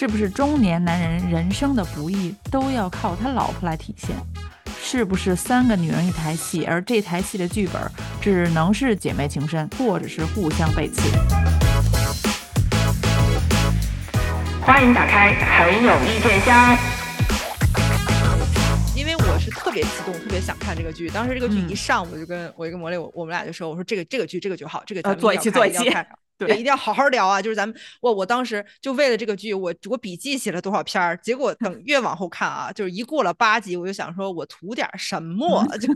是不是中年男人人生的不易都要靠他老婆来体现？是不是三个女人一台戏，而这台戏的剧本只能是姐妹情深，或者是互相背刺？欢迎打开很有意见箱。因为我是特别激动，特别想看这个剧。当时这个剧一上，我就跟我一个魔力，我我们俩就说：“我说这个这个剧这个剧好，这个咱们做一期做一期，对，一定要好好聊啊！就是咱们我我当时就为了这个剧，我我笔记写了多少篇儿，结果等越往后看啊，就是一过了八集，我就想说我图点什么就。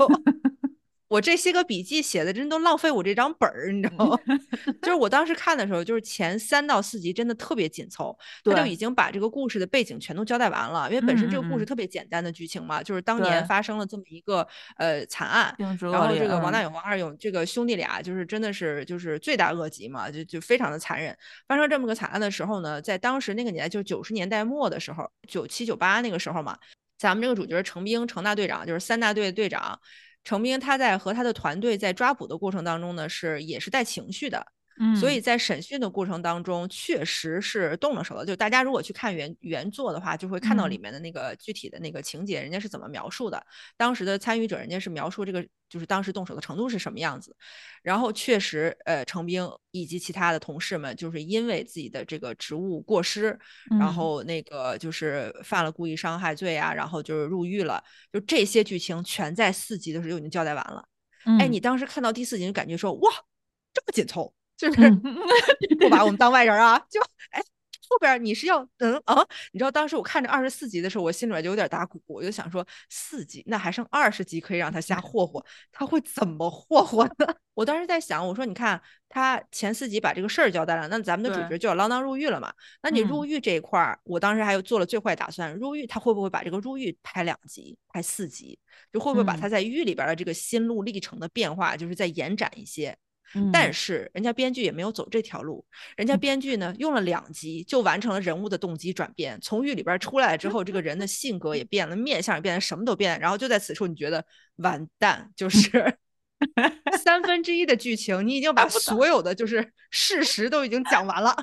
我这些个笔记写的真都浪费我这张本儿，你知道吗？就是我当时看的时候，就是前三到四集真的特别紧凑，他就已经把这个故事的背景全都交代完了。因为本身这个故事特别简单的剧情嘛，就是当年发生了这么一个呃惨案，然后这个王大勇、王二勇这个兄弟俩就是真的是就是罪大恶极嘛，就就非常的残忍。发生这么个惨案的时候呢，在当时那个年代，就是九十年代末的时候，九七九八那个时候嘛，咱们这个主角程兵程大队长就是三大队的队长。程兵他在和他的团队在抓捕的过程当中呢，是也是带情绪的。嗯，所以在审讯的过程当中，确实是动了手的。就大家如果去看原原作的话，就会看到里面的那个具体的那个情节，人家是怎么描述的。当时的参与者，人家是描述这个就是当时动手的程度是什么样子。然后确实，呃，程兵以及其他的同事们，就是因为自己的这个职务过失，然后那个就是犯了故意伤害罪啊，然后就是入狱了。就这些剧情全在四集的时候就已经交代完了。哎，你当时看到第四集就感觉说，哇，这么紧凑。就是 不把我们当外人啊！就哎，后边你是要嗯啊？你知道当时我看着二十四集的时候，我心里面就有点打鼓，我就想说四集那还剩二十集可以让他瞎霍霍，他会怎么霍霍呢？我当时在想，我说你看他前四集把这个事儿交代了，那咱们的主角就要锒铛入狱了嘛？那你入狱这一块儿，我当时还有做了最坏打算，入狱他会不会把这个入狱拍两集、拍四集？就会不会把他在狱里边的这个心路历程的变化，就是再延展一些？但是人家编剧也没有走这条路，人家编剧呢用了两集就完成了人物的动机转变，从狱里边出来之后，这个人的性格也 变了，面相也变了，什么都变。然后就在此处，你觉得完蛋，就是 三分之一的剧情，你已经把所有的就是事实都已经讲完了，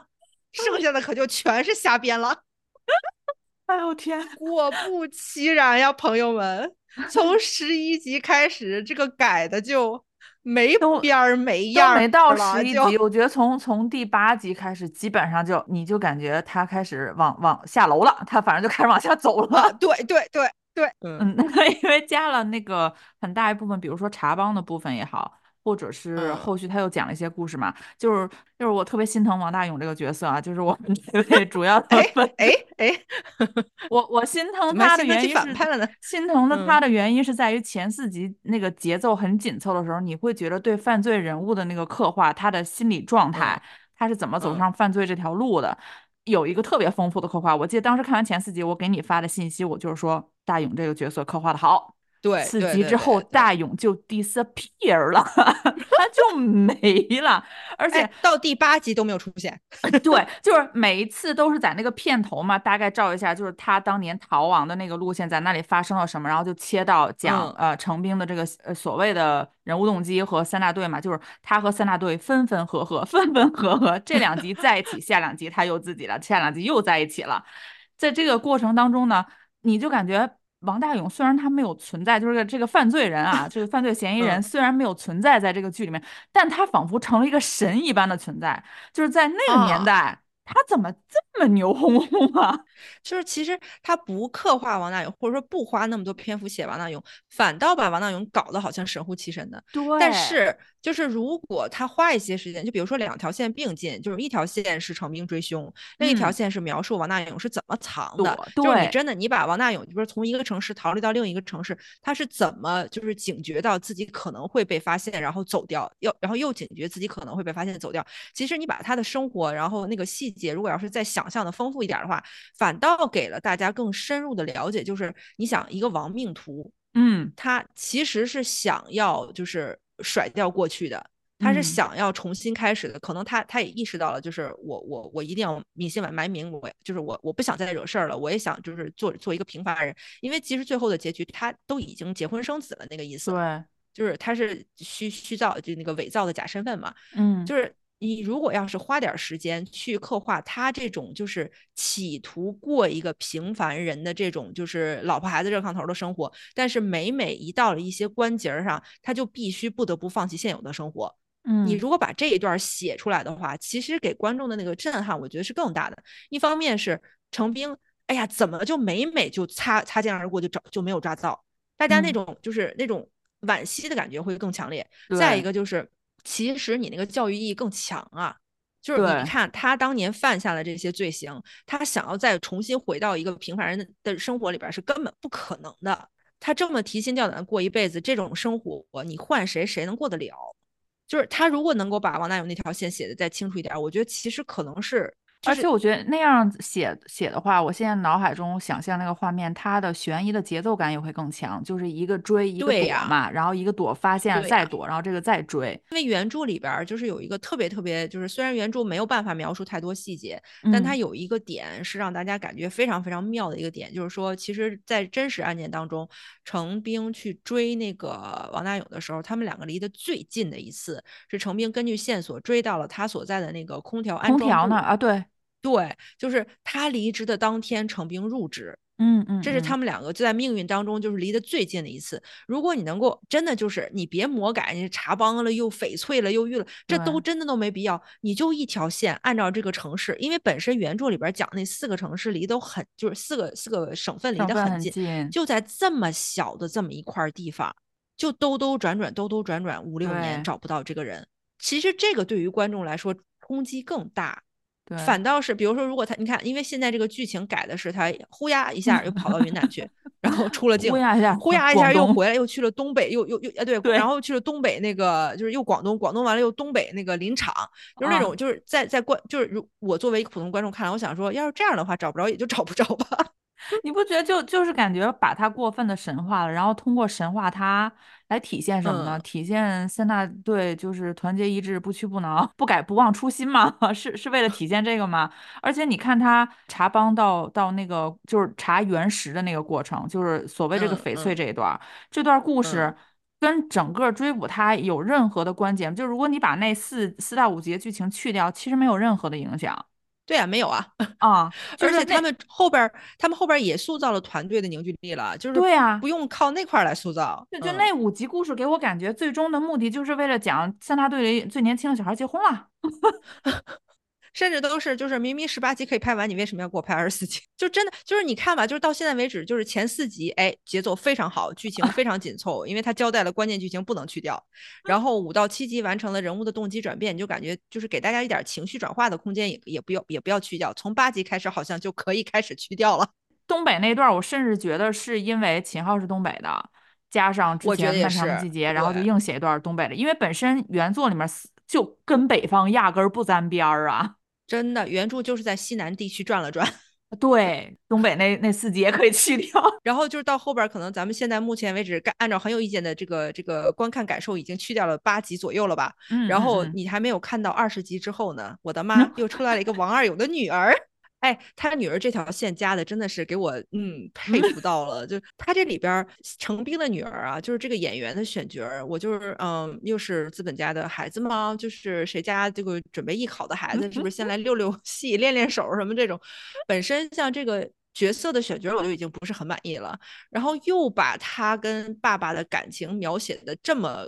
剩下的可就全是瞎编了。哎呦天！果不其然呀，朋友们，从十一集开始，这个改的就。没边儿没样儿，没到十一集，我觉得从从第八集开始，基本上就你就感觉他开始往往下楼了，他反正就开始往下走了。对对对对，嗯，因为加了那个很大一部分，比如说茶帮的部分也好。或者是后续他又讲了一些故事嘛，就是就是我特别心疼王大勇这个角色啊，就是我们这 位主要的粉，哎哎，我我心疼他的原因是心疼的？他的原因是在于前四集那个节奏很紧凑的时候，你会觉得对犯罪人物的那个刻画，他的心理状态，他是怎么走上犯罪这条路的，有一个特别丰富的刻画。我记得当时看完前四集，我给你发的信息，我就是说大勇这个角色刻画的好。对，四集之后，大勇就 disappear 了，他就没了，而且到第八集都没有出现。对，就是每一次都是在那个片头嘛，大概照一下，就是他当年逃亡的那个路线，在那里发生了什么，然后就切到讲呃成兵的这个呃所谓的人物动机和三大队嘛，就是他和三大队分分合合，分分合合，这两集在一起，下两集他又自己了，下两集又在一起了，在这个过程当中呢，你就感觉。王大勇虽然他没有存在，就是这个犯罪人啊，这个犯罪嫌疑人虽然没有存在在这个剧里面，但他仿佛成了一个神一般的存在，就是在那个年代。他怎么这么牛哄哄啊？就是其实他不刻画王大勇，或者说不花那么多篇幅写王大勇，反倒把王大勇搞得好像神乎其神的。对。但是就是如果他花一些时间，就比如说两条线并进，就是一条线是成兵追凶，另一条线是描述王大勇是怎么藏的。对。就是你真的你把王大勇，就是从一个城市逃离到另一个城市，他是怎么就是警觉到自己可能会被发现，然后走掉，又然后又警觉自己可能会被发现走掉。其实你把他的生活，然后那个细节。如果要是再想象的丰富一点的话，反倒给了大家更深入的了解。就是你想一个亡命徒，嗯，他其实是想要就是甩掉过去的，他是想要重新开始的。可能他他也意识到了，就是我我我一定要隐姓埋名，我就是我我不想再惹事儿了。我也想就是做做一个平凡人，因为其实最后的结局他都已经结婚生子了，那个意思。对，就是他是虚虚造就那个伪造的假身份嘛，嗯，就是。你如果要是花点时间去刻画他这种就是企图过一个平凡人的这种就是老婆孩子热炕头的生活，但是每每一到了一些关节上，他就必须不得不放弃现有的生活。嗯，你如果把这一段写出来的话，其实给观众的那个震撼，我觉得是更大的。一方面是程兵，哎呀，怎么就每每就擦擦肩而过就找就没有抓到，大家那种就是那种惋惜的感觉会更强烈。再一个就是。其实你那个教育意义更强啊，就是你看他当年犯下的这些罪行，他想要再重新回到一个平凡人的生活里边是根本不可能的。他这么提心吊胆的过一辈子，这种生活你换谁谁能过得了？就是他如果能够把王大勇那条线写的再清楚一点，我觉得其实可能是。而且我觉得那样写写的话，我现在脑海中想象那个画面，它的悬疑的节奏感也会更强，就是一个追一个躲嘛，然后一个躲发现再躲，然后这个再追。因为原著里边就是有一个特别特别，就是虽然原著没有办法描述太多细节，但它有一个点是让大家感觉非常非常妙的一个点，就是说，其实，在真实案件当中，程兵去追那个王大勇的时候，他们两个离得最近的一次是程兵根据线索追到了他所在的那个空调安装空调呢啊，对。对，就是他离职的当天，程兵入职。嗯嗯，这是他们两个就在命运当中就是离得最近的一次。如果你能够真的就是你别魔改，你查帮了又翡翠了又玉了，这都真的都没必要。你就一条线，按照这个城市，因为本身原著里边讲那四个城市离都很，就是四个四个省份离得很近，就在这么小的这么一块地方，就兜兜转转，兜兜转转五六年找不到这个人。其实这个对于观众来说冲击更大。反倒是，比如说，如果他，你看，因为现在这个剧情改的是他呼呀一下又跑到云南去，然后出了境，呼呀一下，呼呀一下又回来，又去了东北，又又又啊对，然后去了东北那个就是又广东，广东完了又东北那个林场，就是那种就是在在观，就是如我作为一个普通观众看来，我想说，要是这样的话，找不着也就找不着吧。你不觉得就就是感觉把他过分的神化了，然后通过神化他来体现什么呢？体现三大队就是团结一致、不屈不挠、不改不忘初心嘛？是是为了体现这个吗？而且你看他查帮到到那个就是查原石的那个过程，就是所谓这个翡翠这一段，这段故事跟整个追捕他有任何的关节吗？就如果你把那四四到五节剧情去掉，其实没有任何的影响。对啊，没有啊，啊，而且他们后边，他们后边也塑造了团队的凝聚力了，就是对啊，不用靠那块来塑造。就就那五集故事给我感觉，最终的目的就是为了讲三大队里最年轻的小孩结婚了。甚至都是，就是明明十八集可以拍完，你为什么要给我拍二十四集？就真的就是你看吧，就是到现在为止，就是前四集，哎，节奏非常好，剧情非常紧凑，因为他交代了关键剧情不能去掉。然后五到七集完成了人物的动机转变，你就感觉就是给大家一点情绪转化的空间，也也不要也不要去掉。从八集开始，好像就可以开始去掉了。东北那段，我甚至觉得是因为秦昊是东北的，加上之前漫长的季节，然后就硬写一段东北的，因为本身原作里面就跟北方压根儿不沾边儿啊。真的，原著就是在西南地区转了转，对，东北那那四集也可以去掉。然后就是到后边，可能咱们现在目前为止，按照很有意见的这个这个观看感受，已经去掉了八集左右了吧？嗯。然后你还没有看到二十集之后呢，我的妈，又出来了一个王二勇的女儿。哎，他女儿这条线加的真的是给我嗯佩服 到了，就他这里边程兵的女儿啊，就是这个演员的选角，我就是嗯，又是资本家的孩子吗？就是谁家这个准备艺考的孩子，是不是先来溜溜戏、练练手什么这种？本身像这个角色的选角，我就已经不是很满意了，然后又把他跟爸爸的感情描写的这么。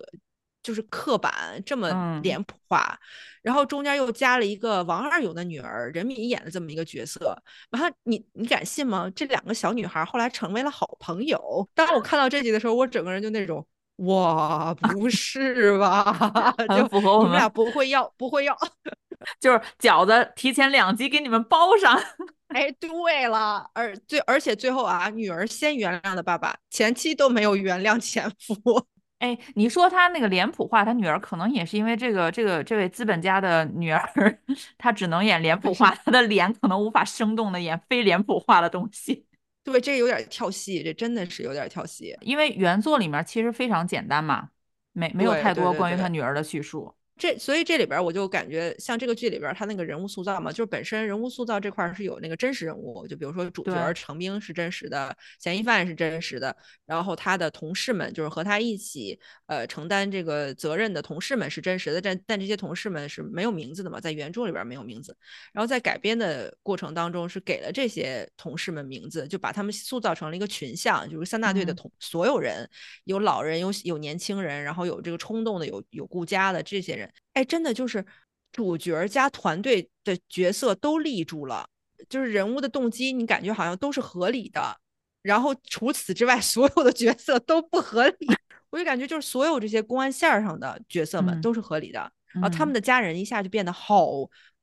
就是刻板这么脸谱化，然后中间又加了一个王二勇的女儿任敏演的这么一个角色，然后你你敢信吗？这两个小女孩后来成为了好朋友。当我看到这集的时候，我整个人就那种哇，不是吧？就符合我们俩不会要，不会要，就是饺子提前两集给你们包上。哎，对了，而最而且最后啊，女儿先原谅了爸爸，前妻都没有原谅前夫。哎，你说他那个脸谱化，他女儿可能也是因为这个这个这位资本家的女儿，她只能演脸谱化，她的脸可能无法生动的演非脸谱化的东西。对，这有点跳戏，这真的是有点跳戏。因为原作里面其实非常简单嘛，没没有太多关于他女儿的叙述。这所以这里边我就感觉像这个剧里边他那个人物塑造嘛，就是本身人物塑造这块是有那个真实人物，就比如说主角程兵是真实的，嫌疑犯是真实的，然后他的同事们就是和他一起呃承担这个责任的同事们是真实的，但但这些同事们是没有名字的嘛，在原著里边没有名字，然后在改编的过程当中是给了这些同事们名字，就把他们塑造成了一个群像，就是三大队的同所有人，有老人，有有年轻人，然后有这个冲动的，有有顾家的这些人。哎，真的就是主角加团队的角色都立住了，就是人物的动机，你感觉好像都是合理的。然后除此之外，所有的角色都不合理。我就感觉就是所有这些公安线上的角色们都是合理的，然后他们的家人一下就变得好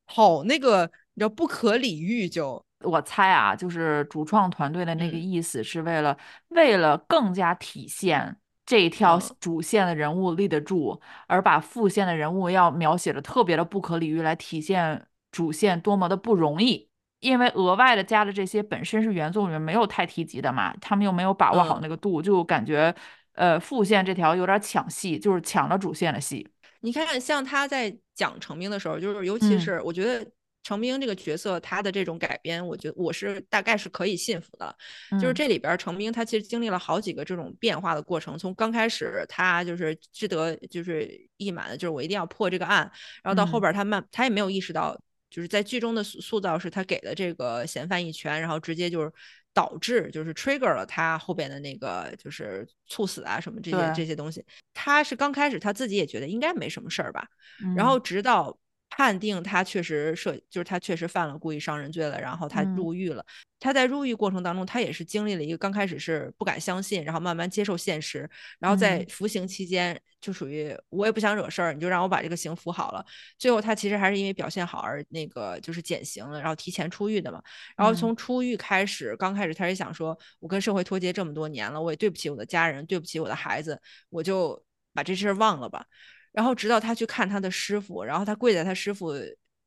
好那个，你知道不可理喻。就我猜啊，就是主创团队的那个意思是为了为了更加体现。这一条主线的人物立得住，而把副线的人物要描写的特别的不可理喻，来体现主线多么的不容易。因为额外的加的这些本身是原作里面没有太提及的嘛，他们又没有把握好那个度，就感觉呃副线这条有点抢戏，就是抢了主线的戏。你看，像他在讲成名的时候，就是尤其是我觉得。程兵这个角色，他的这种改编，我觉得我是大概是可以信服的。就是这里边程兵他其实经历了好几个这种变化的过程，从刚开始他就是志得就是意满的，就是我一定要破这个案，然后到后边他慢他也没有意识到，就是在剧中的塑造是他给了这个嫌犯一拳，然后直接就是导致就是 trigger 了他后边的那个就是猝死啊什么这些这些东西。他是刚开始他自己也觉得应该没什么事儿吧，然后直到。判定他确实涉，就是他确实犯了故意伤人罪了，然后他入狱了。他在入狱过程当中，他也是经历了一个刚开始是不敢相信，然后慢慢接受现实，然后在服刑期间就属于我也不想惹事儿，你就让我把这个刑服好了。最后他其实还是因为表现好而那个就是减刑了，然后提前出狱的嘛。然后从出狱开始，刚开始他也想说，我跟社会脱节这么多年了，我也对不起我的家人，对不起我的孩子，我就把这事儿忘了吧。然后直到他去看他的师傅，然后他跪在他师傅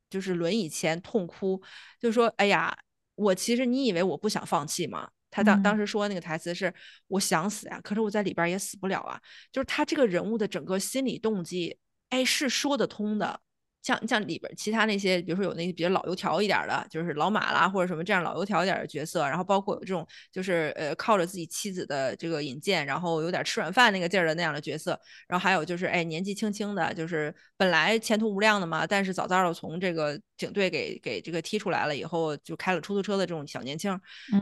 就是轮椅前痛哭，就说：“哎呀，我其实你以为我不想放弃吗？”他当当时说那个台词是：“我想死呀，可是我在里边也死不了啊。”就是他这个人物的整个心理动机，哎，是说得通的。像像里边其他那些，比如说有那些比较老油条一点的，就是老马啦或者什么这样老油条一点的角色，然后包括有这种就是呃靠着自己妻子的这个引荐，然后有点吃软饭那个劲儿的那样的角色，然后还有就是哎年纪轻轻的，就是本来前途无量的嘛，但是早早的从这个警队给给这个踢出来了以后，就开了出租车的这种小年轻，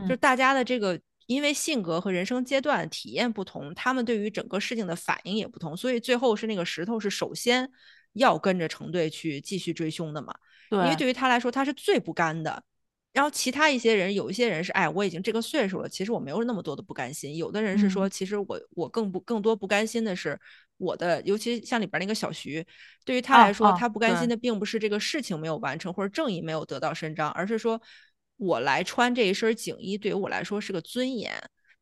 就大家的这个因为性格和人生阶段体验不同，他们对于整个事情的反应也不同，所以最后是那个石头是首先。要跟着程队去继续追凶的嘛？对，因为对于他来说，他是最不甘的。然后其他一些人，有一些人是，哎，我已经这个岁数了，其实我没有那么多的不甘心。有的人是说，其实我我更不更多不甘心的是我的，尤其像里边那个小徐，对于他来说，他不甘心的并不是这个事情没有完成或者正义没有得到伸张，而是说我来穿这一身警衣，对于我来说是个尊严。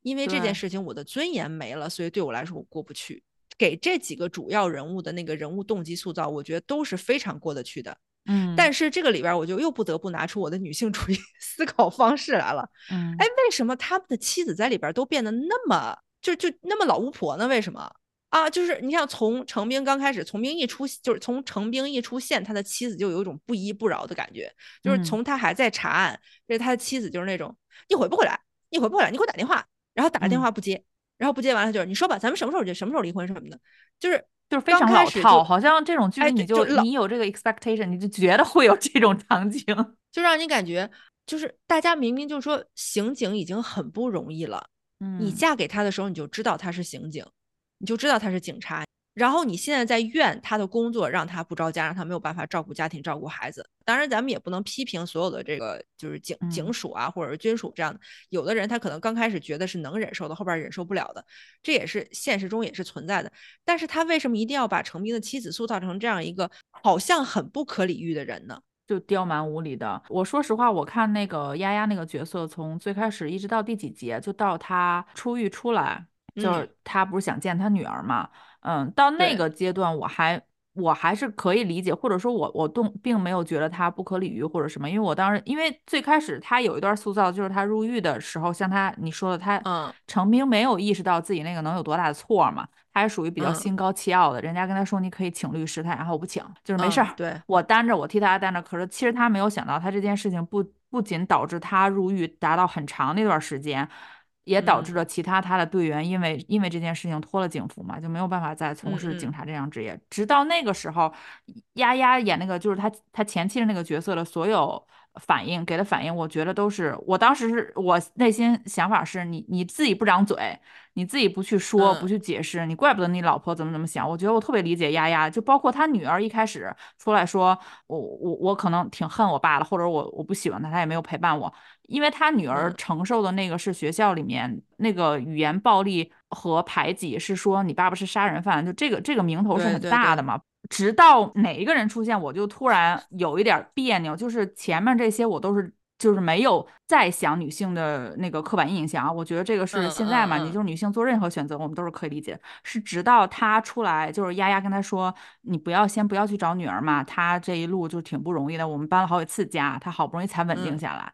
因为这件事情我的尊严没了，所以对我来说我过不去。给这几个主要人物的那个人物动机塑造，我觉得都是非常过得去的。嗯，但是这个里边，我就又不得不拿出我的女性主义 思考方式来了。嗯，哎，为什么他们的妻子在里边都变得那么就就那么老巫婆呢？为什么啊？就是你像从程兵刚开始，从兵一出，就是从程兵一出现，他的妻子就有一种不依不饶的感觉。就是从他还在查案，这他的妻子就是那种你回不回来？你回不回来？你给我打电话，然后打了电话不接。然后不接完了就是你说吧，咱们什么时候结？什么时候离婚什么的，就是就是非常老套，好像这种剧你就你有这个 expectation，你就觉得会有这种场景，就让你感觉就是大家明明就是说刑警已经很不容易了，嗯，你嫁给他的时候你就知道他是刑警，你就知道他是警察。然后你现在在怨他的工作让他不着家，让他没有办法照顾家庭、照顾孩子。当然，咱们也不能批评所有的这个就是警警署啊，或者是军属这样的。有的人他可能刚开始觉得是能忍受的，后边忍受不了的，这也是现实中也是存在的。但是他为什么一定要把程兵的妻子塑造成这样一个好像很不可理喻的人呢？就刁蛮无理的。我说实话，我看那个丫丫那个角色，从最开始一直到第几集，就到他出狱出来，就是他不是想见他女儿嘛。嗯，到那个阶段我还我还是可以理解，或者说我我动并没有觉得他不可理喻或者什么，因为我当时因为最开始他有一段塑造，就是他入狱的时候，像他你说的，他嗯。程兵没有意识到自己那个能有多大的错嘛，他还属于比较嗯。心高气傲的，人家跟他说你可以请律师，他然后我不请，就是没事儿，嗯对，我担着我替他担着，可是其实他没有想到，他这件事情不不仅导致他入狱达到很长那段时间。也导致嗯了其他他的队员因为因为这件事情脱了警服嘛，就没有办法再从事警察这项职业。直到那个时候，丫丫演那个就是他他前期的那个角色的所有反应给的反应，我觉得都是我当时是我内心想法是你你自己不张嘴，你自己不去说不嗯去解释，你怪不得你老婆怎么怎么想。我觉得我特别理解丫丫，就包括他女儿一开始出来说我我我可能挺恨我爸的，或者我我不喜欢他，他也没有陪伴我。因为他女儿嗯承受的那个是学校里面那个语言暴力和排挤，是说你爸爸是杀人犯，就这个这个名头是很大的嘛。直到哪一个人出现，我就突然有一点别扭，就是前面这些我都是。就是没有再想女性的那个刻板印象啊，我觉得这个是嗯现在嘛，你就是女性做任何选择，我们都是可以理解。是直到他出来，就是丫丫跟他说，你不要先不要去找女儿嘛，她这一路就挺不容易的，我们搬了好几次家，她好不容易才稳定嗯下来。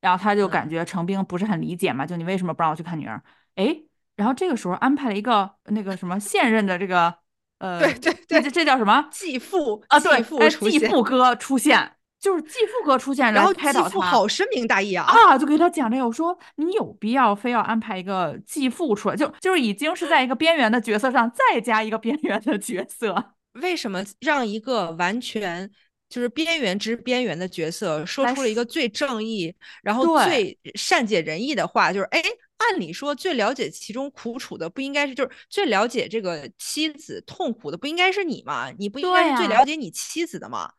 然后他就嗯感觉程兵不是很理解嘛，就你为什么不让我去看女儿？哎，然后这个时候安排了一个那个什么现任的这个呃，对对对这这叫什么继父啊？对，继父哎出现，继父哥出现，就是继父哥出现然后继开导他。父好深明大义啊，啊，就给他讲这个，我说你有必要非要安排一个继父出来，就就是已经是在一个边缘的角色上再加一个边缘的角色，为什么让一个完全就是边缘之边缘的角色说出了一个最正义，然后最善解人意的话？就是哎，按理说最了解其中苦楚的不应该是，就是最了解这个妻子痛苦的不应该是你吗？你不应该是最了解你妻子的吗？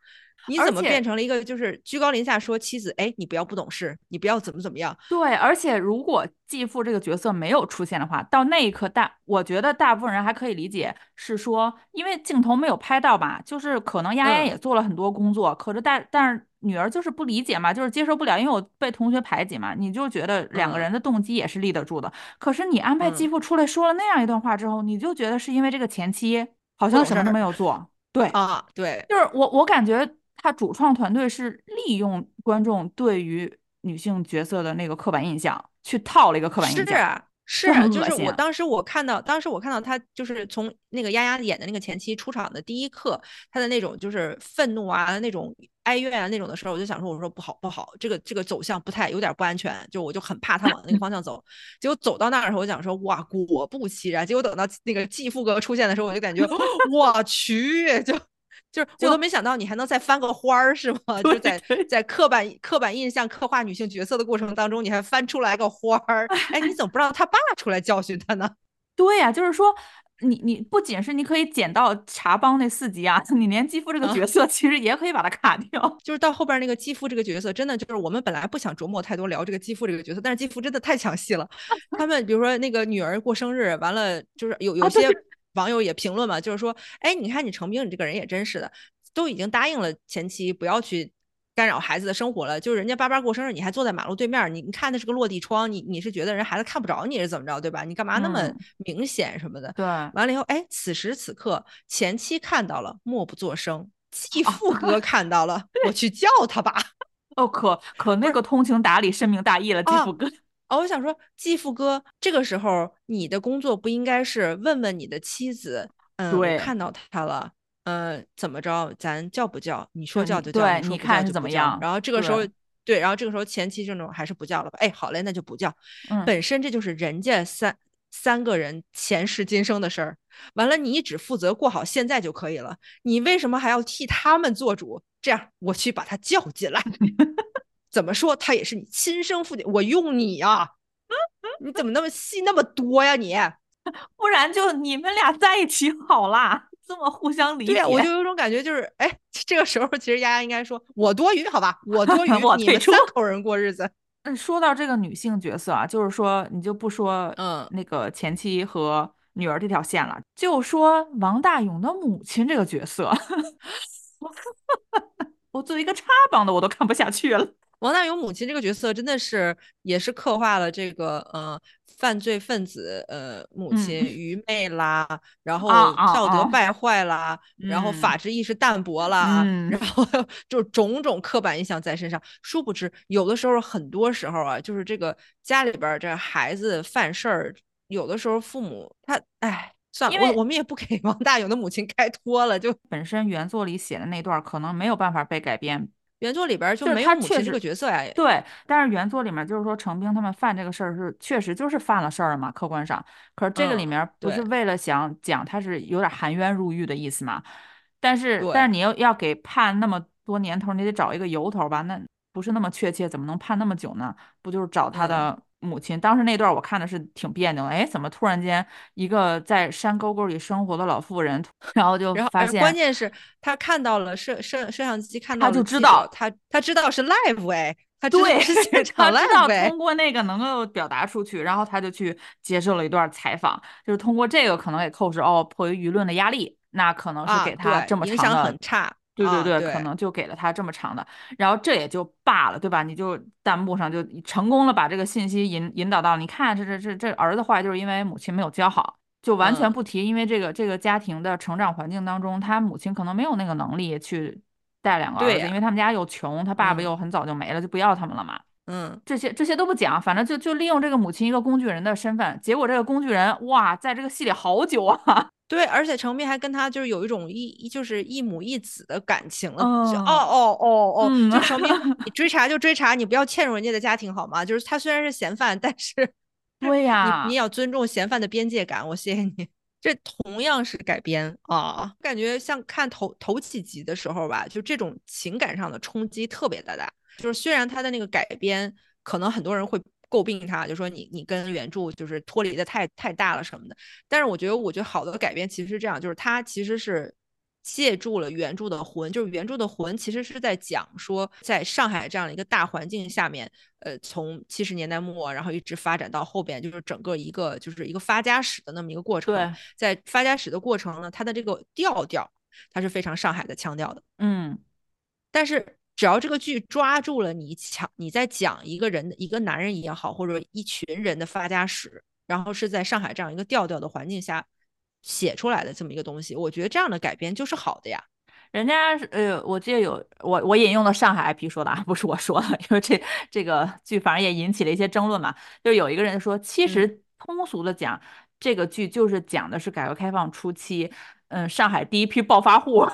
你怎么变成了一个就是居高临下说妻子，哎，你不要不懂事，你不要怎么怎么样？对，而且如果继父这个角色没有出现的话，到那一刻大，我觉得大部分人还可以理解，是说因为镜头没有拍到吧，就是可能丫丫嗯。也做了很多工作，可是但但是女儿就是不理解嘛，就是接受不了，因为我被同学排挤嘛，你就觉得两个嗯。人的动机也是立得住的。可是你安排继嗯。父出来说了那样一段话之后，你就觉得是因为这个前妻好像什么都没有做，对，啊，对，就是我我感觉他主创团队是利用观众对于女性角色的那个刻板印象，去套了一个刻板印象。是啊，是就啊，就是我当时我看到，当时我看到他就是从那个丫丫演的那个前期出场的第一刻，他的那种就是愤怒啊，那种哀怨啊那种的时候，我就想说，我说不好不好，这个这个走向不太有点不安全，就我就很怕他往那个方向走。结果走到那儿的时候，我想说，哇，果不其然。结果等到那个继父哥出现的时候，我就感觉，我去，就。就是我都没想到你还能再翻个花儿是吗？就在在刻板刻板印象刻画女性角色的过程当中，你还翻出来个花儿，哎，你怎么不让他爸出来教训他呢？对呀、就是说你你不仅是你可以捡到茶帮那四集啊，你连继父这个啊角色其实也可以把它卡掉。就是到后边那个继父这个角色，真的就是我们本来不想琢磨太多聊这个继父这个角色，但是继父真的太抢戏了。他们比如说那个女儿过生日，完了就是有有些网友也评论嘛，就是说，哎，你看你成兵，你这个人也真是的，都已经答应了前妻不要去干扰孩子的生活了，就是人家巴巴过生日，你还坐在马路对面，你你看那是个落地窗，你你是觉得人孩子看不着你是怎么着，对吧？你干嘛那么嗯明显什么的？对，完了以后，哎，此时此刻前妻看到了，默不作声。继哦父哥 看到了，我去叫他吧。哦，可可那个通情达理、深明大义了，继啊父哥。哦，我想说，继父哥，这个时候你的工作不应该是问问你的妻子，嗯，对看到他了，嗯，怎么着，咱叫不叫？你说叫就叫，对你你说不看是怎么叫就不叫样然后这个时候对，对，然后这个时候前妻这种还是不叫了吧？哎，好嘞，那就不叫。嗯本身这就是人家三三个人前世今生的事儿，完了你只负责过好现在就可以了，你为什么还要替他们做主？这样我去把他叫进来，怎么说他也是你亲生父亲，我用你啊、你怎么那么戏那么多呀你？不然就你们俩在一起好啦，这么互相理解。对呀、我就有种感觉，就是哎，这个时候其实丫丫应该说，我多余，好吧，我多余，我你们三口人过日子。嗯，说到这个女性角色啊，就是说你就不说嗯那个前妻和女儿这条线了，就说王大勇的母亲这个角色，我作为一个插帮的我都看不下去了。王大勇母亲这个角色真的是也是刻画了这个呃犯罪分子，呃，母亲。愚昧啦，然后道德败坏啦，然后嗯法治意识淡薄。啦，嗯。然后 就种种刻板印象在身上。殊不知，有的时候，很多时候啊，就是这个家里边儿这孩子犯事儿，有的时候父母他，哎，算了，我我们也不给 王大勇的母亲开脱了，就本身原作里写的那段可能没有办法被改编，原作里边就就是没有母亲这他确实个角色呀。对，但是原作里面就是说程兵他们犯这个事儿是确实就是犯了事儿了嘛，客观上。可是这个里嗯面不是为了想讲他是有点含冤入狱的意思嘛？但是但是你要要给判那么多年头，你得找一个由头吧？那不是那么确切，怎么能判那么久呢？不就是找他嗯的母亲？当时那段儿我看的是挺别扭的，哎，怎么突然间一个在山沟沟里生活的老妇人，然后就发现关键是他看到了摄摄摄像机，看到他就知道他他知道是 live 哎，他知道 通，过那个能够表达出去，然后他就去接受了一段采访，就是通过这个可能给寇氏哦，迫于舆论的压力，那可能是啊，给他对这么长的，影响很差，啊对对对，可能就给了他这么长的，然后这也就罢了，对吧？你就弹幕上就成功了把这个信息引引导到，你看这这这这儿子坏就是因为母亲没有教好。就完全嗯不提，因为这个这个家庭的成长环境当中，他母亲可能没有那个能力去带两个儿子，因为他们家又穷，他爸爸嗯又很早就没了，就不要他们了嘛。嗯，这些这些都不讲，反正就就利用这个母亲一个工具人的身份，结果这个工具人哇，在这个戏里好久啊，对，而且程璧还跟他就是有一种一一就是一母一子的感情了，哦哦哦哦，嗯就程璧 你追查就追查，你不要嵌入人家的家庭好吗？就是他虽然是嫌犯，但是 对 呀你你也要尊重嫌犯的边界感，我谢谢你。这同样是改编啊，感觉像看头头几集的时候吧，就这种情感上的冲击特别的大。就是虽然他的那个改编，可能很多人会诟病他，就说你你跟原著就是脱离的太太大了什么的。但是我觉得，我觉得好的改编其实是这样，就是它其实是借助了原著的魂，就是原著的魂其实是在讲说，在上海这样的一个大环境下面，呃，从七十年代末，然后一直发展到后边，就是整个一个就是一个发家史的那么一个过程。对，在发家史的过程呢，它的这个调调，它是非常上海的腔调的。嗯但是只要这个剧抓住了你讲你在讲一个人一个男人也好，或者一群人的发家史，然后是在上海这样一个调调的环境下写出来的这么一个东西，我觉得这样的改编就是好的呀。人家是呃，我记得有我我引用了上海 IP 说的啊，不是我说的，因为这这个剧反正也引起了一些争论嘛。就有一个人说，其实通俗的讲，这个剧就是讲的是改革开放初期，嗯，上海第一批暴发户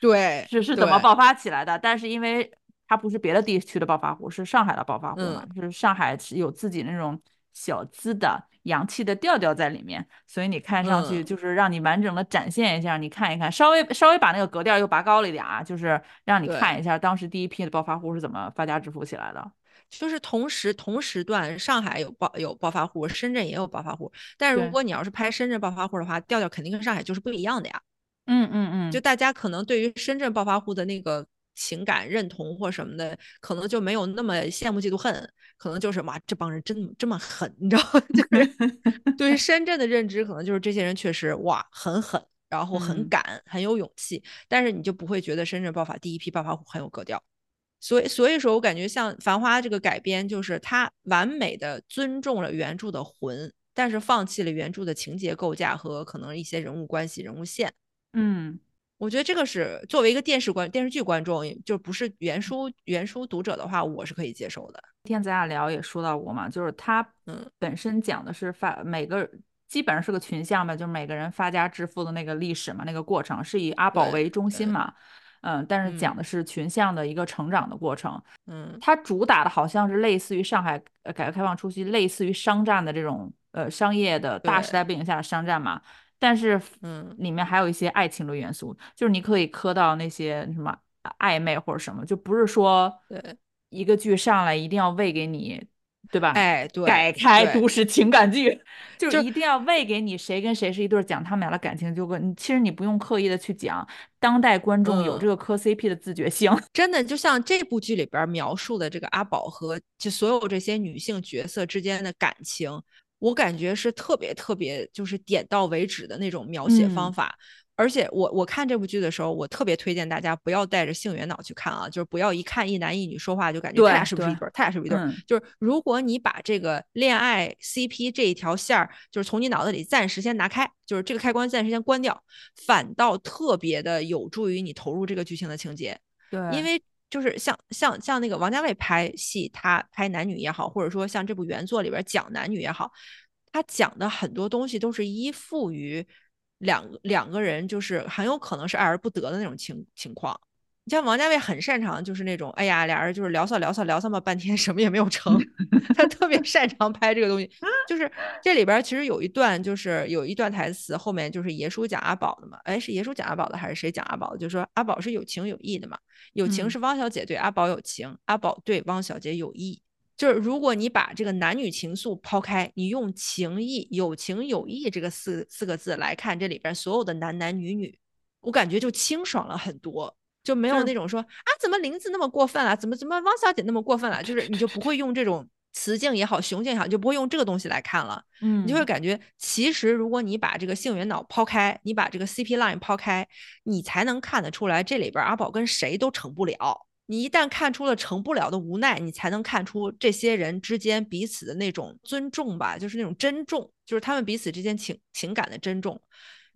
对，是是怎么爆发起来的，但是因为它不是别的地区的暴发户，是上海的暴发户嘛，嗯就是上海是有自己那种小资的洋气的调调在里面，所以你看上去嗯就是让你完整的展现一下，你看一看，稍微稍微把那个格调又拔高了一点啊，就是让你看一下当时第一批的暴发户是怎么发家致富起来的。就是同时同时段，上海有暴有暴发户，深圳也有暴发户。但是如果你要是拍深圳暴发户的话，调调肯定跟上海就是不一样的呀。嗯嗯嗯，就大家可能对于深圳暴发户的那个情感认同或什么的，可能就没有那么羡慕嫉妒恨，可能就是哇，这帮人真这么狠，你知道吗？就是 对于 深圳的认知，可能就是这些人确实哇很狠，然后很嗯敢，很有勇气，但是你就不会觉得深圳爆发第一批暴发户很有格调。所以，所以说我感觉像《繁花》这个改编，就是它完美的尊重了原著的魂，但是放弃了原著的情节构架和可能一些人物关系、人物线。嗯我觉得这个是作为一个电视观电视剧观众，就不是原书原书读者的话，我是可以接受的。今天咱俩聊也说到过嘛，就是它嗯本身讲的是发每个基本上是个群像吧，就是每个人发家致富的那个历史嘛，那个过程是以阿宝为中心嘛，嗯，但是讲嗯的是群像的一个成长的过程。嗯它主打的好像是类似于上海呃改革开放初期类似于商战的这种呃商业的大时代背景下的商战嘛，但是嗯里面还有一些爱情的元素，就是你可以磕到那些什么暧昧或者什么，就不是说对，一个剧上来一定要喂给你，对吧？哎对，改开都市情感剧，就就是一定要喂给你谁跟谁是一对儿，讲他们俩的感情纠葛。你其实你不用刻意的去讲，当代观众有嗯这个磕 CP 的自觉性。真的就像这部剧里边描述的这个阿宝和就所有这些女性角色之间的感情，我感觉是特别特别就是点到为止的那种描写方嗯法。而且我我看这部剧的时候，我特别推荐大家不要带着性缘脑去看啊，就是不要一看一男一女说话就感觉他俩是不是一对儿，他俩是不是一对儿。就是如果你把这个恋爱 CP 这一条线儿，就是从你脑子里暂时先拿开，就是这个开关暂时先关掉，反倒特别的有助于你投入这个剧情的情节。对，因为就是像像像那个王家卫拍戏，他拍男女也好，或者说像这部原作里边讲男女也好，他讲的很多东西都是依附于。两两个人就是很有可能是爱而不得的那种情情况。你像王家卫很擅长就是那种，哎呀，俩人就是聊骚聊骚聊骚么半天，什么也没有成。他特别擅长拍这个东西。就是这里边其实有一段，就是有一段台词，后面就是爷叔讲阿宝的嘛。哎，是爷叔讲阿宝的还是谁讲阿宝的？就说阿宝是有情有义的嘛。有情是汪小姐对阿宝有情，阿宝对汪小姐有义。就是如果你把这个男女情愫抛开，你用情义、有情有义这个四四个字来看这里边所有的男男女女，我感觉就清爽了很多，就没有那种说啊怎么林子那么过分了，怎么怎么汪小姐那么过分了，就是你就不会用这种雌竞也好、雄竞也好，就不会用这个东西来看了。嗯，你就会感觉其实如果你把这个性缘脑抛开，你把这个 CP line 抛开，你才能看得出来这里边阿宝跟谁都成不了。你一旦看出了成不了的无奈，你才能看出这些人之间彼此的那种尊重吧，就是那种珍重，就是他们彼此之间情情感的珍重。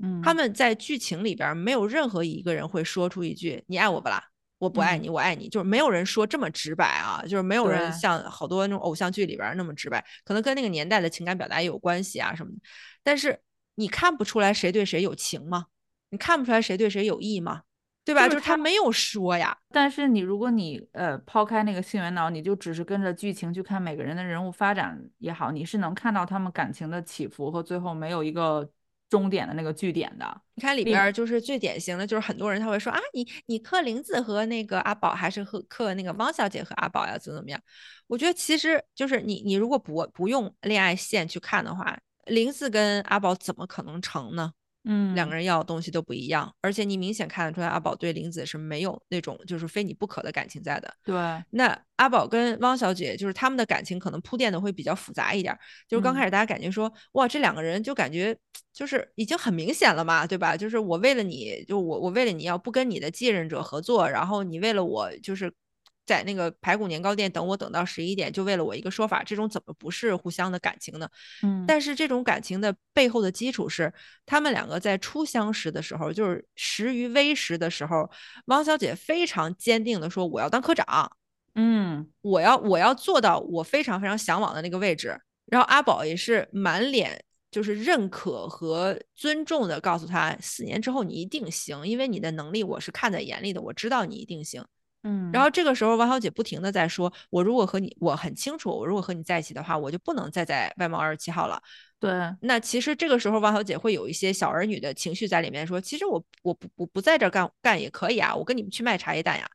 嗯，他们在剧情里边没有任何一个人会说出一句“你爱我不啦”，“我不爱你，我爱你”，就是没有人说这么直白啊，就是没有人像好多那种偶像剧里边那么直白，可能跟那个年代的情感表达也有关系啊什么的。但是你看不出来谁对谁有情吗？你看不出来谁对谁有意吗？对吧？就是他没有说呀。但是你如果你呃抛开那个性缘脑，你就只是跟着剧情去看每个人的人物发展也好，你是能看到他们感情的起伏和最后没有一个终点的那个据点的。你看里边就是最典型的就是很多人他会说啊，你你克林子和那个阿宝还是和克那个汪小姐和阿宝呀，怎么怎么样？我觉得其实就是你你如果不不用恋爱线去看的话，林子跟阿宝怎么可能成呢？嗯，两个人要的东西都不一样，而且你明显看得出来，阿宝对林子是没有那种就是非你不可的感情在的。对，那阿宝跟汪小姐就是他们的感情可能铺垫的会比较复杂一点，就是刚开始大家感觉说，哇，这两个人就感觉就是已经很明显了嘛，对吧？就是我为了你就我我为了你要不跟你的继任者合作，然后你为了我就是。在那个排骨年糕店等我等到十一点，就为了我一个说法，这种怎么不是互相的感情呢？嗯，但是这种感情的背后的基础是，他们两个在初相识的时候，就是识于微时的时候，汪小姐非常坚定的说：“我要当科长，嗯，我要我要做到我非常非常向往的那个位置。”然后阿宝也是满脸就是认可和尊重的告诉他：“四年之后你一定行，因为你的能力我是看在眼里的，我知道你一定行。”嗯，然后这个时候，王小姐不停的在说：“我如果和你，我很清楚，我如果和你在一起的话，我就不能再在外贸二十七号了。”对，那其实这个时候，王小姐会有一些小儿女的情绪在里面，说：“其实我我不不不在这干干也可以啊，我跟你们去卖茶叶蛋呀。”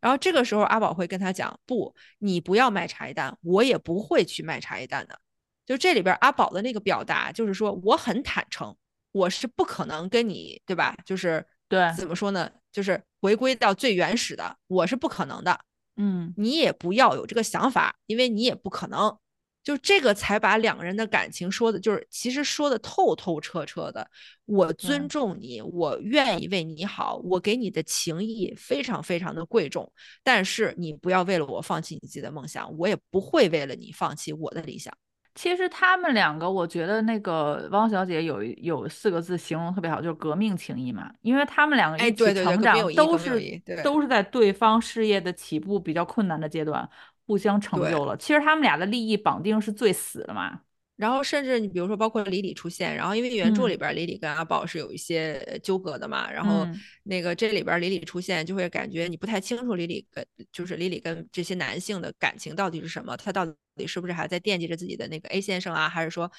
然后这个时候，阿宝会跟他讲：“不，你不要卖茶叶蛋，我也不会去卖茶叶蛋的。”就这里边阿宝的那个表达，就是说我很坦诚，我是不可能跟你，对吧？就是对，怎么说呢？就是回归到最原始的，我是不可能的，嗯，你也不要有这个想法，因为你也不可能，就这个才把两个人的感情说的，就是其实说的透透彻彻的。我尊重你，我愿意为你好，我给你的情谊非常非常的贵重，但是你不要为了我放弃你自己的梦想，我也不会为了你放弃我的理想。其实他们两个，我觉得那个汪小姐有有四个字形容特别好，就是革命情谊嘛。因为他们两个一起成长，都是都是在对方事业的起步比较困难的阶段，互相成就了。其实他们俩的利益绑定是最死的嘛。然后甚至你比如说，包括李李出现，然后因为原著里边李李跟阿宝是有一些纠葛的嘛，然后那个这里边李李出现，就会感觉你不太清楚李李跟就是李李跟这些男性的感情到底是什么，他到底是不是还在惦记着自己的那个 A 先生啊，还是说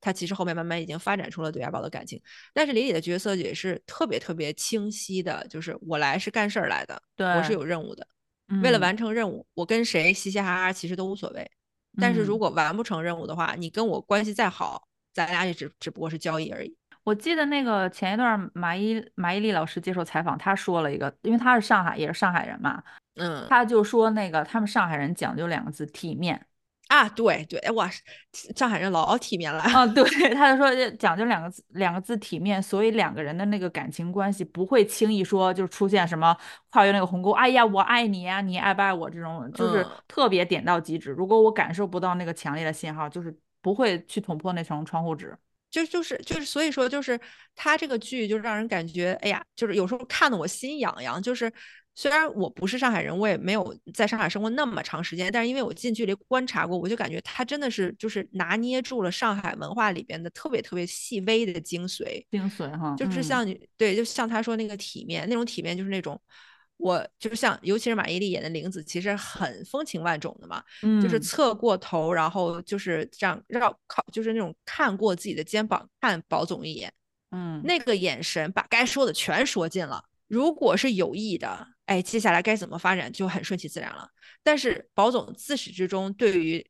他其实后面慢慢已经发展出了对阿宝的感情？但是李李的角色也是特别特别清晰的，就是我来是干事儿来的，我是有任务的，为了完成任务，我跟谁嘻嘻哈哈其实都无所谓。但是如果完不成任务的话，你跟我关系再好，咱俩也只只不过是交易而已。我记得那个前一段马伊马伊琍老师接受采访，她说了一个，因为她是上海，也是上海人嘛，嗯，他就说那个他们上海人讲究两个字体面，啊，对对，哎哇，上海人老体面了啊，对，他就说讲究两个字，两个字体面，所以两个人的那个感情关系不会轻易说就出现什么跨越那个鸿沟，哎呀，我爱你呀，你爱不爱我这种，就是特别点到即止。如果我感受不到那个强烈的信号，就是不会去捅破那层窗户纸。就就是就是，所以说就是他这个剧就让人感觉，哎呀，就是有时候看的我心痒痒，就是。虽然我不是上海人，我也没有在上海生活那么长时间，但是因为我近距离观察过，我就感觉他真的是就是拿捏住了上海文化里边的特别特别细微的精髓，精髓哈，就是像你对，就像他说那个体面，那种体面就是那种，我就是像，尤其是马伊琍演的玲子，其实很风情万种的嘛，就是侧过头，然后就是这样绕靠，就是那种看过自己的肩膀看宝总一眼，嗯，那个眼神把该说的全说尽了，如果是有意的。哎，接下来该怎么发展就很顺其自然了。但是宝总自始至终对于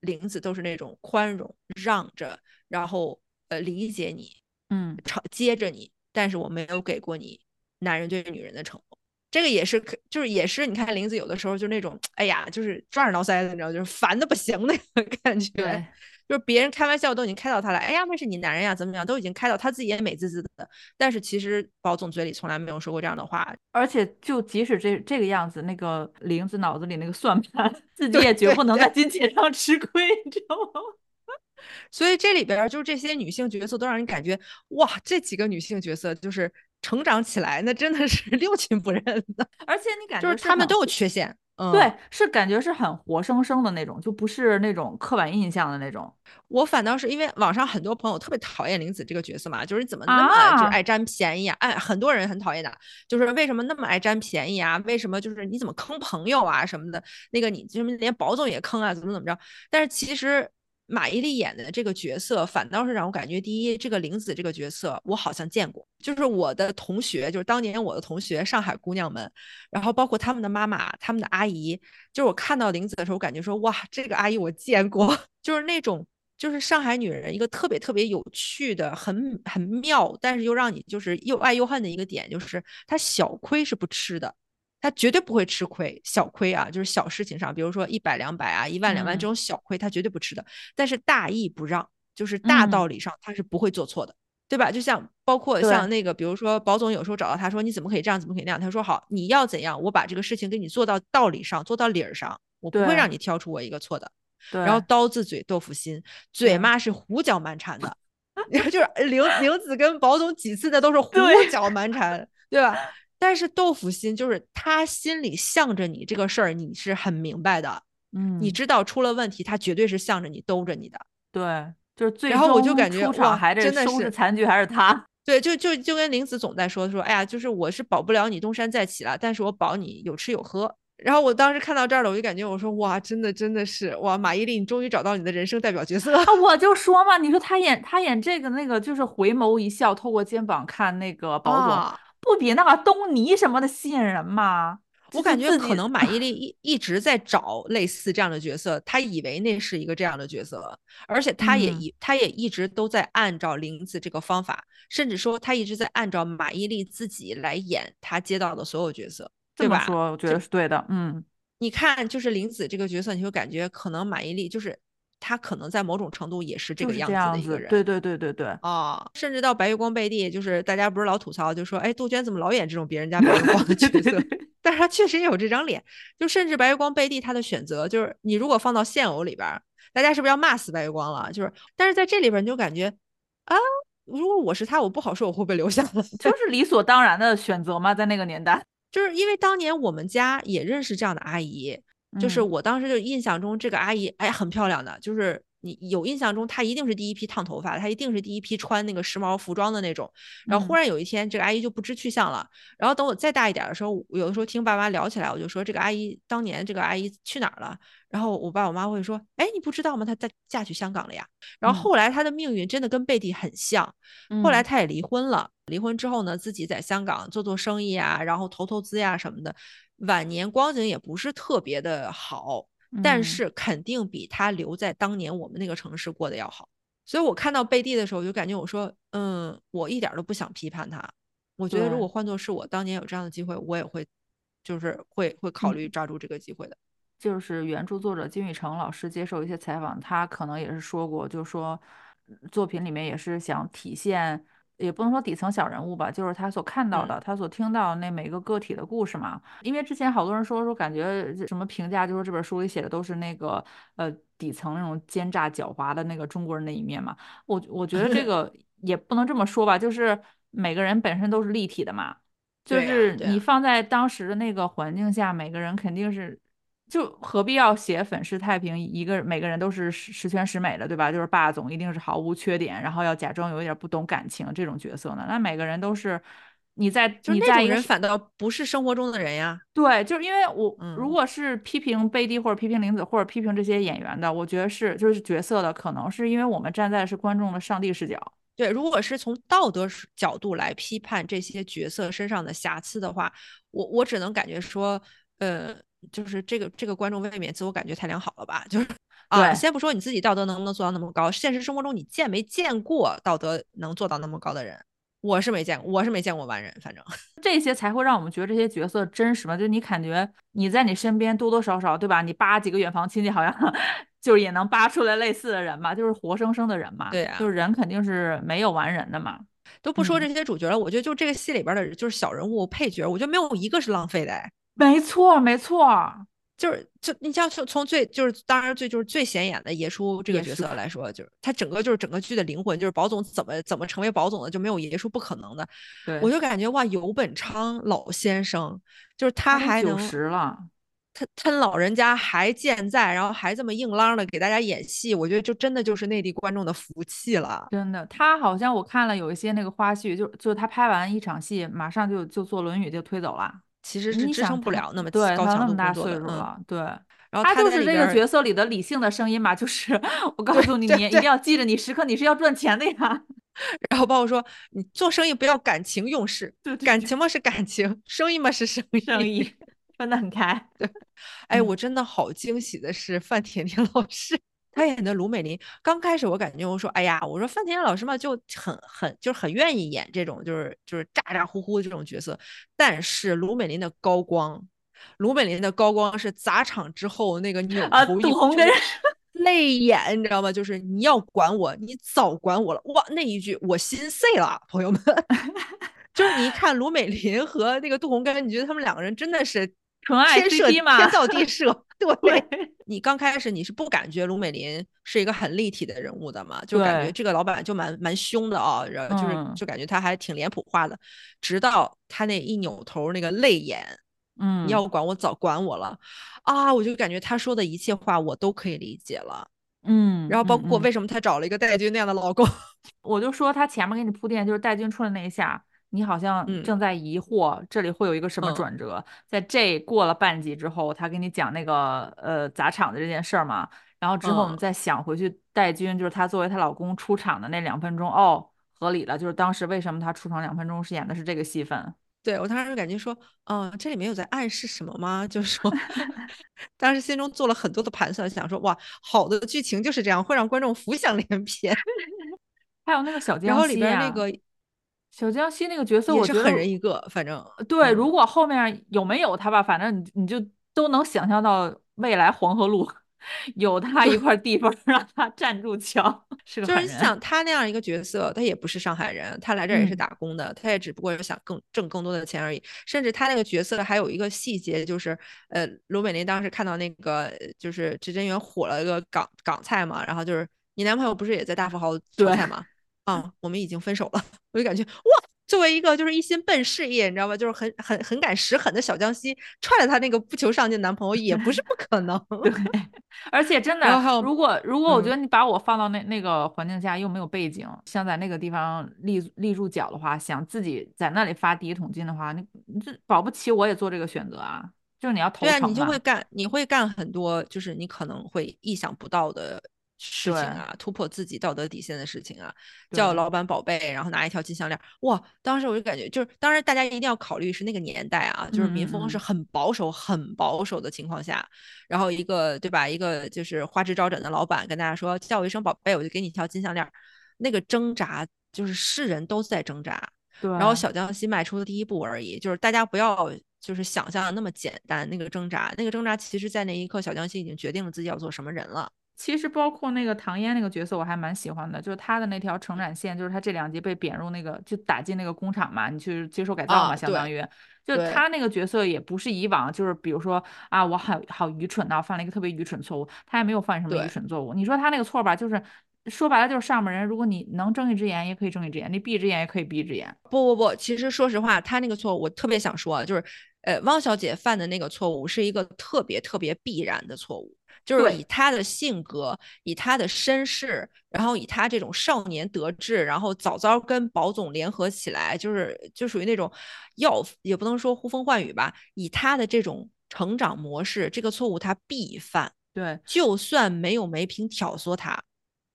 玲子都是那种宽容、让着，然后呃理解你，嗯，朝接着你。但是我没有给过你男人对女人的承诺，这个也是，就是也是。你看玲子有的时候就那种，哎呀，就是抓耳挠腮的，你知道，就是烦的不行那个感觉。就是别人开玩笑都已经开到他了，哎呀，那是你男人呀，怎么样，都已经开到他自己也美滋滋的。但是其实宝总嘴里从来没有说过这样的话，而且就即使这这个样子，那个玲子脑子里那个算盘，自己也绝不能在金钱上吃亏，你知道吗？所以这里边就是这些女性角色都让人感觉，哇，这几个女性角色就是成长起来，那真的是六亲不认的，而且你感觉就是她们都有缺陷。对，是感觉是很活生生的那种，就不是那种刻板印象的那种。我反倒是因为网上很多朋友特别讨厌玲子这个角色嘛，就是你怎么那么就爱占便宜啊？哎，很多人很讨厌的，就是为什么那么爱占便宜啊？为什么就是你怎么坑朋友啊什么的？那个你就是连宝总也坑啊？怎么怎么着？但是其实。马伊琍演的这个角色，反倒是让我感觉，第一，这个玲子这个角色，我好像见过，就是我的同学，就是当年我的同学，上海姑娘们，然后包括他们的妈妈、他们的阿姨，就是我看到玲子的时候，感觉说，哇，这个阿姨我见过，就是那种，就是上海女人一个特别特别有趣的、很很妙，但是又让你就是又爱又恨的一个点，就是她小亏是不吃的。他绝对不会吃亏，小亏啊，就是小事情上，比如说一百两百啊，一万两万这种小亏，他绝对不吃的。但是大义不让，就是大道理上他是不会做错的，对吧？就像包括像那个，比如说保总有时候找到他说你怎么可以这样，怎么可以那样？他说好，你要怎样，我把这个事情给你做到道理上，做到理儿上，我不会让你挑出我一个错的。然后刀子嘴豆腐心，嘴嘛是胡搅蛮缠的，就是玲玲子跟保总几次的都是胡搅蛮缠，对吧？但是豆腐心就是他心里向着你这个事儿，你是很明白的，嗯，你知道出了问题，他绝对是向着你兜着你的，对，就是最然后我就感觉出场还真的收拾残局还是他，对，就就就跟林子总在说说，哎呀，就是我是保不了你东山再起了，但是我保你有吃有喝。然后我当时看到这儿了，我就感觉我说哇，真的真的是哇，马伊琍，你终于找到你的人生代表角色。我 就说嘛，你说他演他演这个那个，就是回眸一笑，透过肩膀看那个保总。不比那个东尼什么的吸引人吗？我感觉可能马伊琍一 一直在找类似这样的角色，她以为那是一个这样的角色，而且她也一他也一直都在按照林子这个方法，甚至说她一直在按照马伊琍自己来演她接到的所有角色，对吧？说我觉得是对的，嗯，你看就是林子这个角色，你就感觉可能马伊琍就是。他可能在某种程度也是这个样子的一个人，对对对对对啊，甚至到白月光贝蒂，就是大家不是老吐槽，就说哎，杜鹃怎么老演这种别人家白月光的 角色？但是他确实也有这张脸，就甚至白月光贝蒂他的选择，就是你如果放到现偶里边，大家是不是要骂死白月光了？就是，但是在这里边你就感觉啊，如果我是他，我不好说我会不会留下了，就是理所当然的选择嘛，在那个年代，就是因为当年我们家也认识这样的阿姨。就是我当时就印象中这个阿姨，哎，很漂亮的，就是你有印象中她一定是第一批烫头发，她一定是第一批穿那个时髦服装的那种。然后忽然有一天，这个阿姨就不知去向了。然后等我再大一点的时候，有的时候听爸妈聊起来，我就说这个阿姨当年这个阿姨去哪儿了？然后我爸我妈会说，哎，你不知道吗？她在嫁去香港了呀。然后后来她的命运真的跟贝蒂很像，后来她也离婚了。离婚之后呢，自己在香港做做生意啊，然后投投资呀什么的。晚年光景也不是特别的好，但是肯定比他留在当年我们那个城市过得要好。所以我看到贝蒂的时候，就感觉我说，嗯，我一点都不想批判他。我觉得如果换作是我当年有这样的机会，我也会，就是会会考虑抓住这个机会的。就是原著作者金宇澄老师接受一些采访，他可能也是说过，就是说作品里面也是想体现。也不能说底层小人物吧，就是他所看到的，他所听到那每个个体的故事嘛。因为之前好多人说说，感觉什么评价，就说这本书里写的都是那个呃底层那种奸诈狡猾的那个中国人的一面嘛。我我觉得这 个也不能这么说吧，就是每个人本身都是立体的嘛，就是你放在当时的那个环境下，每个人肯定是。就何必要写粉饰太平？一个每个人都是十十全十美的，对吧？就是霸总一定是毫无缺点，然后要假装有一点不懂感情这种角色呢？那每个人都是你在你在人反倒不是生活中的人呀。对，就是因为我如果是批评贝蒂或者批评林子或者批评这些演员的，我觉得是就是角色的，可能是因为我们站在是观众的上帝视角。对，如果是从道德角度来批判这些角色身上的瑕疵的话，我我只能感觉说，呃。就是这个这个观众未免自我感觉太良好了吧？就是啊，先不说你自己道德能不能做到那么高，现实生活中你见没见过道德能做到那么高的人？我是没见过，我是没见过完人。反正 这些才会让我们觉得这些角色真实嘛？就你感觉你在你身边多多少少对吧？你扒几个远房亲戚，好像 就是也能扒出来类似的人嘛，就是活生生的人嘛。对呀，就是人肯定是没有完人的嘛。都不说这些主角了，我觉得就这个戏里边的就是小人物配角，我觉得没有一个是浪费的。没错，没错，就是就你像从从最就是当然最就是最显眼的爷叔这个角色来说，就是他整个就是整个剧的灵魂，就是宝总怎么怎么成为宝总的，就没有爷叔不可能的。对，我就感觉哇，游本昌老先生就是他还能九十了，他他老人家还健在，然后还这么硬朗的给大家演戏，我觉得就真的就是内地观众的福气了。真的，他好像我看了有一些那个花絮，就就他拍完一场戏，马上就就坐轮椅就推走了。其实是支撑不了那么对高强度工作的，嗯，对。然后他就是这个角色里的理性的声音嘛，就是 我告诉你，你一定要记着，你时刻你是要赚钱的呀。然后包括说，你做生意不要感情用事，感情嘛是感情，生意嘛是生意，生意分得很开。对，哎，我真的好惊喜的是范甜甜老师。他演的卢美玲，刚开始我感觉我说，哎呀，我说范甜甜老师嘛就很很就是很愿意演这种就是就是咋咋呼呼的这种角色，但是卢美玲的高光，卢美玲的高光是砸场之后那个扭头一红人泪眼，你知道吗？就是你要管我，你早管我了，哇，那一句我心碎了，朋友们，就是你一看卢美玲和那个杜洪根，你觉得他们两个人真的是。纯爱天设嘛，天造地设。对，你刚开始你是不感觉卢美林是一个很立体的人物的嘛？就感觉这个老板就蛮蛮凶的啊，然后就是就感觉他还挺脸谱化的。直到他那一扭头，那个泪眼，嗯，你要管我早管我了啊！我就感觉他说的一切话我都可以理解了。嗯，然后包括为什么他找了一个戴军那样的老公，我就说他前面给你铺垫，就是戴军出来那一下。你好像正在疑惑这里会有一个什么转折，在这过了半集之后，他给你讲那个呃砸场的这件事儿嘛，然后之后我们再想回去，戴军就是她作为她老公出场的那两分钟，哦，合理了，就是当时为什么他出场两分钟是演的是这个戏份？对我当时就感觉说，嗯，这里面有在暗示什么吗？就是说，当时心中做了很多的盘算，想说哇，好的剧情就是这样，会让观众浮想联翩。还有那个小江然后里边那个。小江西那个角色，我觉得狠人一个，反正对。如果后面有没有他吧，反正你你就都能想象到未来黄河路 有他一块地方让他站住脚，就是想他那样一个角色，他也不是上海人，他来这也是打工的，他也只不过是想更挣更多的钱而已。甚至他那个角色还有一个细节，就是呃，卢美玲当时看到那个就是指针员火了一个港港菜嘛，然后就是你男朋友不是也在大富豪做菜吗？啊，我们已经分手了，我就感觉哇，作为一个就是一心奔事业，你知道吧，就是很很很敢使狠的小江西，踹了他那个不求上进男朋友也不是不可能。对，而且真的，如果如果我觉得你把我放到那那个环境下，又没有背景，想在那个地方立立住脚的话，想自己在那里发第一桶金的话，你你这保不齐我也做这个选择啊，就是你要投。对啊，你就会干，你会干很多，就是你可能会意想不到的。事情啊，突破自己道德底线的事情啊，叫老板宝贝，然后拿一条金项链，哇！当时我就感觉，就是当然大家一定要考虑是那个年代啊，就是民风是很保守、很保守的情况下，然后一个对吧，一个就是花枝招展的老板跟大家说叫我一声宝贝，我就给你一条金项链，那个挣扎就是世人都在挣扎。对。然后小江西迈出的第一步而已，就是大家不要就是想象的那么简单。那个挣扎，那个挣扎，其实在那一刻，小江西已经决定了自己要做什么人了。其实包括那个唐嫣那个角色，我还蛮喜欢的，就是她的那条成长线，就是她这两集被贬入那个，就打进那个工厂嘛，你去接受改造嘛，相当于，就她那个角色也不是以往，就是比如说啊，我好好愚蠢呐，犯了一个特别愚蠢错误，她也没有犯什么愚蠢错误。你说她那个错吧，就是说白了就是上面人，如果你能睁一只眼，也可以睁一只眼；你闭一只眼，也可以闭一只眼。不不不，其实说实话，她那个错误，我特别想说，就是呃，汪小姐犯的那个错误是一个特别特别必然的错误。就是以他的性格，以他的身世，然后以他这种少年得志，然后早早跟宝总联合起来，就是就属于那种要也不能说呼风唤雨吧。以他的这种成长模式，这个错误他必犯。对，就算没有梅萍挑唆他，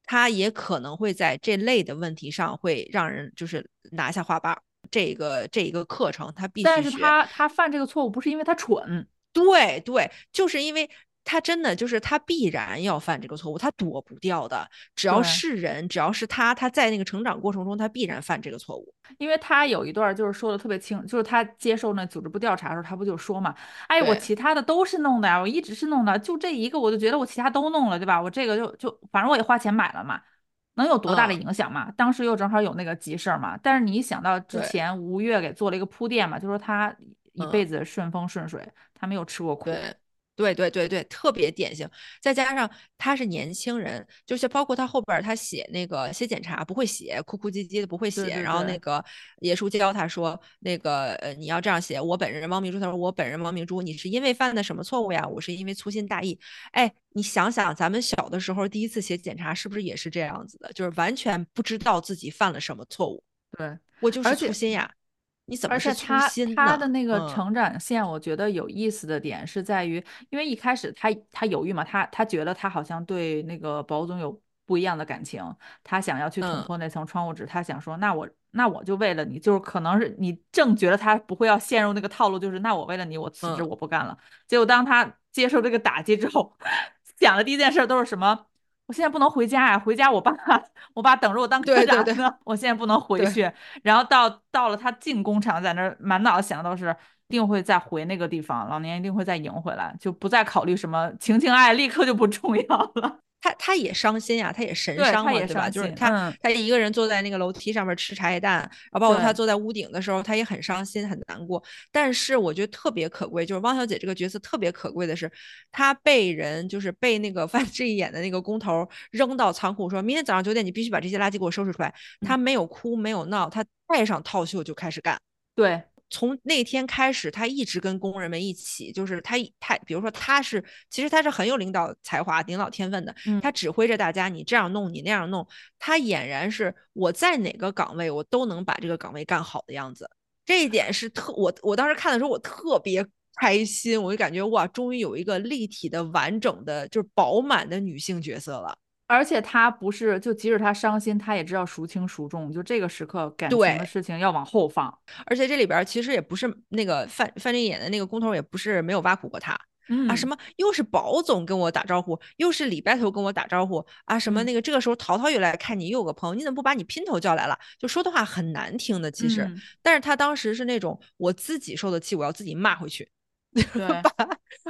他也可能会在这类的问题上会让人就是拿下画把。这个这一个课程他必须。但是他他犯这个错误不是因为他蠢，对对，就是因为。他真的就是他必然要犯这个错误，他躲不掉的。只要是人，只要是他，他在那个成长过程中，他必然犯这个错误。因为他有一段就是说的特别清，就是他接受那组织部调查的时候，他不就说嘛：“哎，我其他的都是弄的呀，我一直是弄的，就这一个，我就觉得我其他都弄了，对吧？我这个就就反正我也花钱买了嘛，能有多大的影响嘛？当时又正好有那个急事儿嘛。但是你一想到之前吴越给做了一个铺垫嘛，就说他一辈子顺风顺水，他没有吃过苦。”对对对对对，特别典型。再加上他是年轻人，就是包括他后边他写那个写检查不会写，哭哭唧唧的不会写。然后那个叶叔教他说，那个呃你要这样写。我本人王明珠，他说我本人王明珠，你是因为犯的什么错误呀？我是因为粗心大意。哎，你想想，咱们小的时候第一次写检查，是不是也是这样子的？就是完全不知道自己犯了什么错误。对我就是粗心呀。你怎么是粗心他的那个成长线，我觉得有意思的点是在于，因为一开始他他犹豫嘛，他他觉得他好像对那个保总有不一样的感情，他想要去捅破那层窗户纸，他想说，那我那我就为了你，就是可能是你正觉得他不会要陷入那个套路，就是那我为了你，我辞职，我不干了。结果当他接受这个打击之后，想的第一件事都是什么？我现在不能回家呀，回家我爸 我爸等着我当科长呢。我现在不能回去。然后到到了他进工厂，在那儿满脑子想的都是，一定会再回那个地方，老年一定会再赢回来，就不再考虑什么情情爱，立刻就不重要了。他他也伤心呀，他也神伤了，对吧？就是他他一个人坐在那个楼梯上面吃茶叶蛋，然后包括他坐在屋顶的时候，他也很伤心很难过。但是我觉得特别可贵，就是汪小姐这个角色特别可贵的是，她被人就是被那个 范志毅演的那个工头扔到仓库，说明天早上九点你必须把这些垃圾给我收拾出来。她没有哭没有闹，她戴上套袖就开始干。对。从那天开始，他一直跟工人们一起，就是他他，比如说他是，其实他是很有领导才华、领导天分的，他指挥着大家，你这样弄，你那样弄，他俨然是我在哪个岗位，我都能把这个岗位干好的样子。这一点是特我我当时看的时候，我特别开心，我就感觉哇，终于有一个立体的、完整的，就是饱满的女性角色了。而且他不是，就即使他伤心，他也知道孰轻孰重。就这个时刻，感情的事情要往后放。而且这里边其实也不是那个范范振演的那个工头，也不是没有挖苦过他啊。什么又是宝总跟我打招呼，又是李白头跟我打招呼啊。什么那个这个时候淘淘又来看你，又有个朋友，你怎么不把你姘头叫来了？就说的话很难听的，其实。但是他当时是那种我自己受的气，我要自己骂回去，把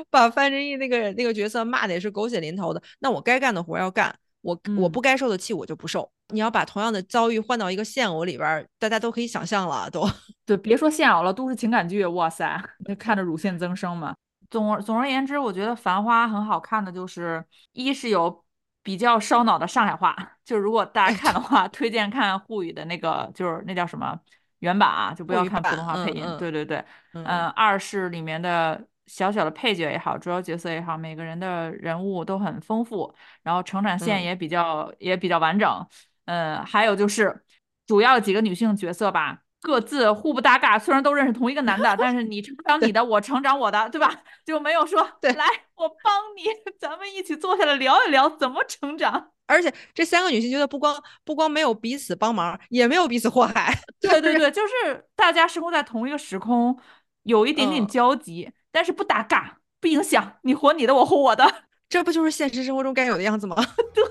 把范振义那个那个角色骂的也是狗血淋头的。那我该干的活要干。我我不该受的气我就不受。你要把同样的遭遇换到一个现偶里边，大家都可以想象了，都 对，别说现偶了，都是情感剧，哇塞，那看着乳腺增生嘛。总总而言之，我觉得《繁花》很好看的就是，一是有比较烧脑的上海话，就如果大家看的话，推荐看沪语的那个，就是那叫什么原版啊，就不要看普通话配音。对对对，嗯，二是里面的。小小的配角也好，主要角色也好，每个人的人物都很丰富，然后成长线也比较也比较完整。嗯，还有就是主要几个女性角色吧，各自互不搭嘎，虽然都认识同一个男的，但是你成长你的，我成长我的，对吧？就没有说来我帮你，咱们一起坐下来聊一聊怎么成长。而且这三个女性角色不光不光没有彼此帮忙，也没有彼此祸害。对对对，就是大家生活在同一个时空，有一点点交集。但是不打嘎，不影响你活你的，我活我的，这不就是现实生活中该有的样子吗？对，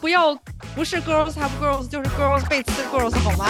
不要不是 girls have girls，就是 girls 被吃 girls 好吗？